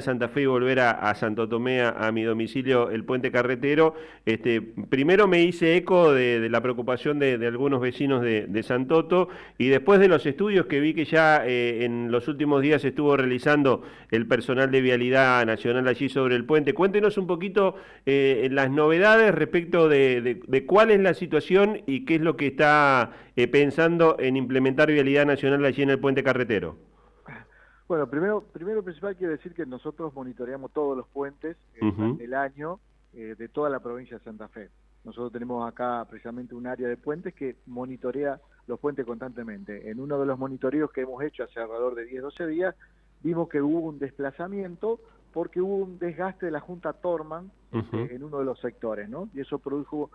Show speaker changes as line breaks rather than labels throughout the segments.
Santa Fe y volver a, Santo Tomé a, mi domicilio el puente carretero. Este, primero me hice eco de, la preocupación de, algunos vecinos de, Santoto y después de los estudios que vi que ya eh, en los últimos días estuvo realizando el personal de Vialidad Nacional allí sobre el puente. Cuéntenos un poquito eh, las novedades respecto de, cuál es la situación y qué es lo que está eh, pensando en implementar Vialidad Nacional allí en el puente carretero.
Bueno, primero, primero principal quiero decir que nosotros monitoreamos todos los puentes eh, del año eh, de toda la provincia de Santa Fe. Nosotros tenemos acá precisamente un área de puentes que monitorea los puentes constantemente. En uno de los monitoreos que hemos hecho hace alrededor de 10, 12 días, vimos que hubo un desplazamiento porque hubo un desgaste de la Junta Torman este, en uno de los sectores, ¿no? Y eso produjo,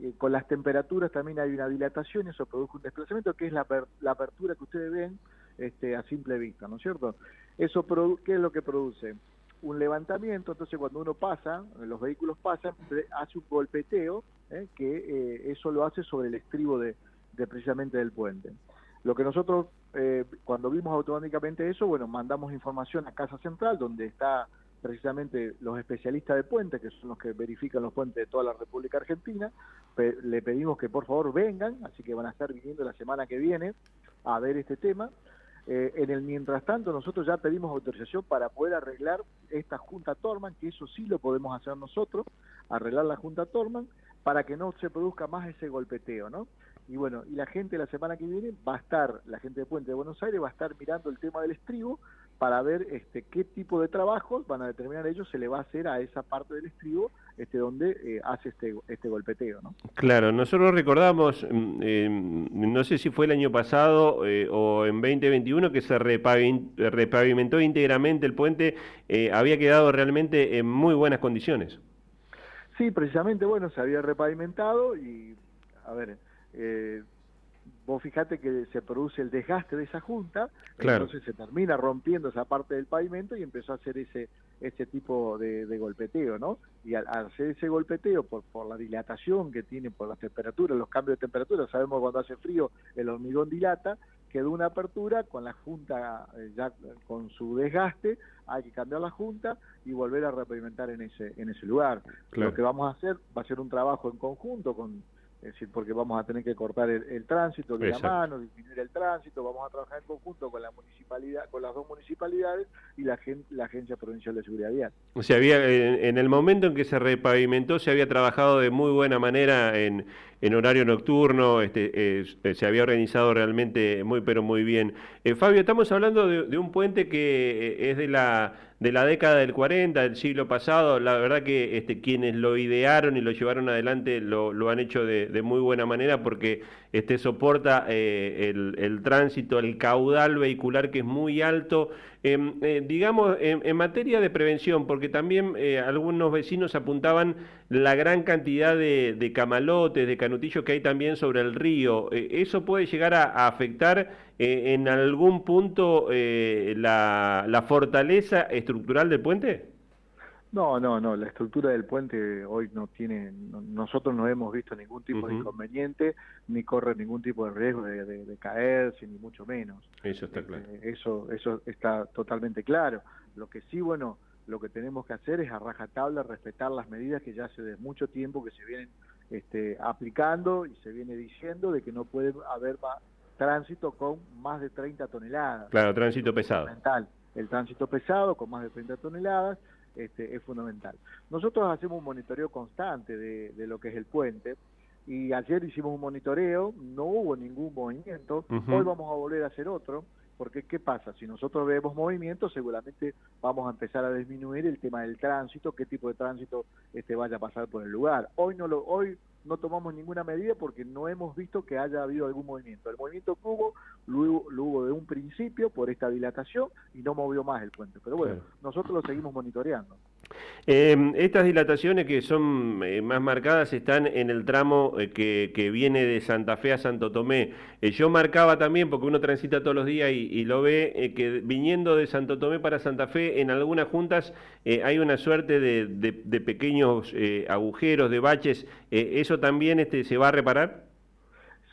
eh, con las temperaturas también hay una dilatación y eso produjo un desplazamiento que es la, la apertura que ustedes ven este, a simple vista, ¿no es cierto? Eso, ¿qué es lo que produce? Un levantamiento, entonces cuando uno pasa, los vehículos pasan, hace un golpeteo, ¿eh? que eh, eso lo hace sobre el estribo de, precisamente del puente. Lo que nosotros, eh, cuando vimos automáticamente eso, bueno, mandamos información a Casa Central, donde está precisamente los especialistas de puentes, que son los que verifican los puentes de toda la República Argentina, le pedimos que por favor vengan, así que van a estar viniendo la semana que viene a ver este tema. Eh, en el mientras tanto, nosotros ya pedimos autorización para poder arreglar esta Junta Torman, que eso sí lo podemos hacer nosotros, arreglar la Junta Torman, para que no se produzca más ese golpeteo, ¿no? Y bueno, y la gente la semana que viene va a estar, la gente de Puente de Buenos Aires va a estar mirando el tema del estribo para ver este, qué tipo de trabajos van a determinar ellos se le va a hacer a esa parte del estribo este, donde eh, hace este, este golpeteo. ¿no?
Claro, nosotros recordamos, mm, eh, no sé si fue el año pasado eh, o en 2021 que se repavimentó íntegramente el puente, había quedado realmente en muy buenas condiciones.
Sí, precisamente, bueno, se había repavimentado y, a ver, vos fijate que se produce el desgaste de esa junta, entonces se termina rompiendo esa parte del pavimento y empezó a hacer ese ese tipo de, golpeteo, ¿no? Y al, hacer ese golpeteo por, por la dilatación que tiene, por las temperaturas, los cambios de temperatura, sabemos cuando hace frío el hormigón dilata, quedó una apertura con la junta eh, ya con su desgaste, hay que cambiar la junta y volver a repavimentar en ese en ese lugar. Lo que vamos a hacer va a ser un trabajo en conjunto con es decir, porque vamos a tener que cortar el, tránsito de la mano, disminuir el tránsito, vamos a trabajar en conjunto con la municipalidad, con las dos municipalidades y la, la Agencia Provincial de Seguridad Vial.
O sea, había, en, el momento en que se repavimentó, se había trabajado de muy buena manera en, en horario nocturno, este, eh, se había organizado realmente muy, pero muy bien. Eh, Fabio, estamos hablando de, un puente que eh, es de la de la década del 40, del siglo pasado, la verdad que este, quienes lo idearon y lo llevaron adelante lo, han hecho de, muy buena manera porque este, soporta el, tránsito, el caudal vehicular que es muy alto. Em, digamos, en, materia de prevención, porque también algunos vecinos apuntaban la gran cantidad de, de, camalotes, de canutillos que hay también sobre el río. ¿Eso puede llegar a, afectar en algún punto la, la fortaleza estructural del puente?
No, no, no, la estructura del puente hoy no tiene, nosotros no hemos visto ningún tipo de inconveniente, ni corre ningún tipo de riesgo de, caerse, ni mucho menos.
Eso está claro.
Este, eso, eso está totalmente claro. Lo que sí, bueno, lo que tenemos que hacer es a rajatabla respetar las medidas que ya hace de mucho tiempo que se vienen este, aplicando y se viene diciendo de que no puede haber tránsito con más de 30 toneladas.
Claro, tránsito pesado.
El tránsito pesado con más de 30 toneladas este, es fundamental. Nosotros hacemos un monitoreo constante de, lo que es el puente y ayer hicimos un monitoreo, no hubo ningún movimiento, hoy vamos a volver a hacer otro, porque ¿qué pasa? Si nosotros vemos movimiento, seguramente vamos a empezar a disminuir el tema del tránsito, qué tipo de tránsito este vaya a pasar por el lugar. Hoy no lo, hoy no tomamos ninguna medida porque no hemos visto que haya habido algún movimiento. El movimiento que hubo, lo, hubo de un principio por esta dilatación y no movió más el puente. Pero bueno, nosotros lo seguimos monitoreando.
Eh, estas dilataciones que son eh, más marcadas están en el tramo eh, que, viene de Santa Fe a Santo Tomé. yo marcaba también, porque uno transita todos los días y, lo ve, que viniendo de Santo Tomé para Santa Fe, en algunas juntas hay una suerte de, pequeños agujeros, de baches. ¿Eso también este, se va a reparar?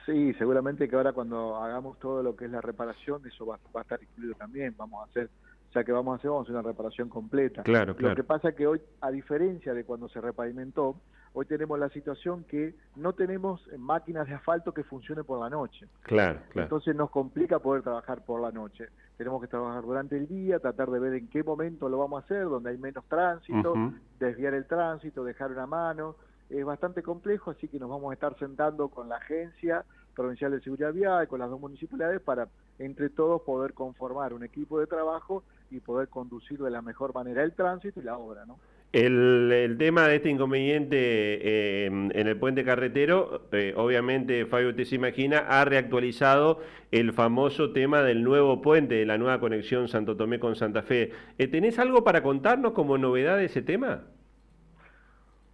Sí, seguramente que ahora cuando hagamos todo lo que es la reparación, eso va a estar incluido también. Vamos a hacer ya que vamos a hacer, vamos a hacer una reparación completa.
Claro,
Lo que pasa es que hoy, a diferencia de cuando se repavimentó, hoy tenemos la situación que no tenemos máquinas de asfalto que funcionen por la noche.
Claro, claro.
Entonces nos complica poder trabajar por la noche. Tenemos que trabajar durante el día, tratar de ver en qué momento lo vamos a hacer, donde hay menos tránsito, desviar el tránsito, dejar una mano. Es bastante complejo, así que nos vamos a estar sentando con la agencia provincial de seguridad vial, con las dos municipalidades, para entre todos poder conformar un equipo de trabajo y poder conducir de la mejor manera el tránsito y la obra, ¿no?
El, tema de este inconveniente eh, en el puente carretero, eh, obviamente, Fabio, usted se imagina, ha reactualizado el famoso tema del nuevo puente, de la nueva conexión Santo Tomé con Santa Fe. Eh, ¿Tenés algo para contarnos como novedad de ese tema?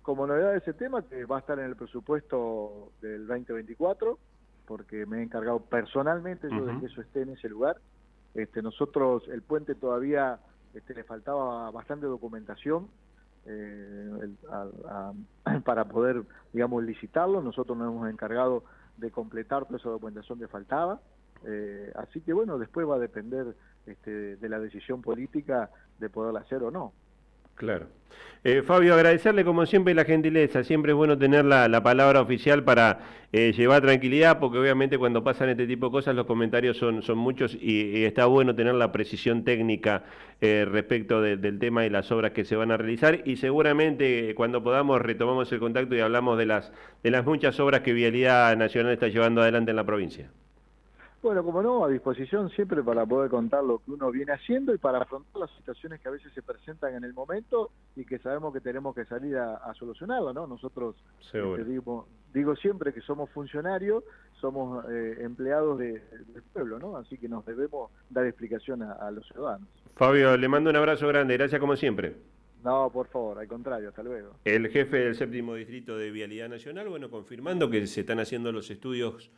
Como novedad de ese tema, que va a estar en el presupuesto del 2024, porque me he encargado personalmente yo de que eso esté en ese lugar. Este, nosotros, el puente todavía este, le faltaba bastante documentación eh, para poder, digamos, licitarlo. Nosotros nos hemos encargado de completar toda esa documentación que faltaba. Eh, así que bueno, después va a depender este, de la decisión política de poderlo hacer o no.
Claro. Eh, Fabio, agradecerle como siempre la gentileza, siempre es bueno tener la, palabra oficial para eh, llevar tranquilidad, porque obviamente cuando pasan este tipo de cosas los comentarios son, son muchos y, está bueno tener la precisión técnica eh, respecto del tema y las obras que se van a realizar y seguramente cuando podamos retomamos el contacto y hablamos de las, de las muchas obras que Vialidad Nacional está llevando adelante en la provincia.
Bueno, como no, a disposición siempre para poder contar lo que uno viene haciendo y para afrontar las situaciones que a veces se presentan en el momento y que sabemos que tenemos que salir a, solucionarlo, ¿no? Nosotros, este, digo, digo, siempre que somos funcionarios, somos eh, empleados del pueblo, ¿no? Así que nos debemos dar explicación a, los ciudadanos.
Fabio, le mando un abrazo grande, gracias como siempre.
No, por favor, al contrario, hasta luego.
El jefe del séptimo distrito de Vialidad Nacional, bueno, confirmando que se están haciendo los estudios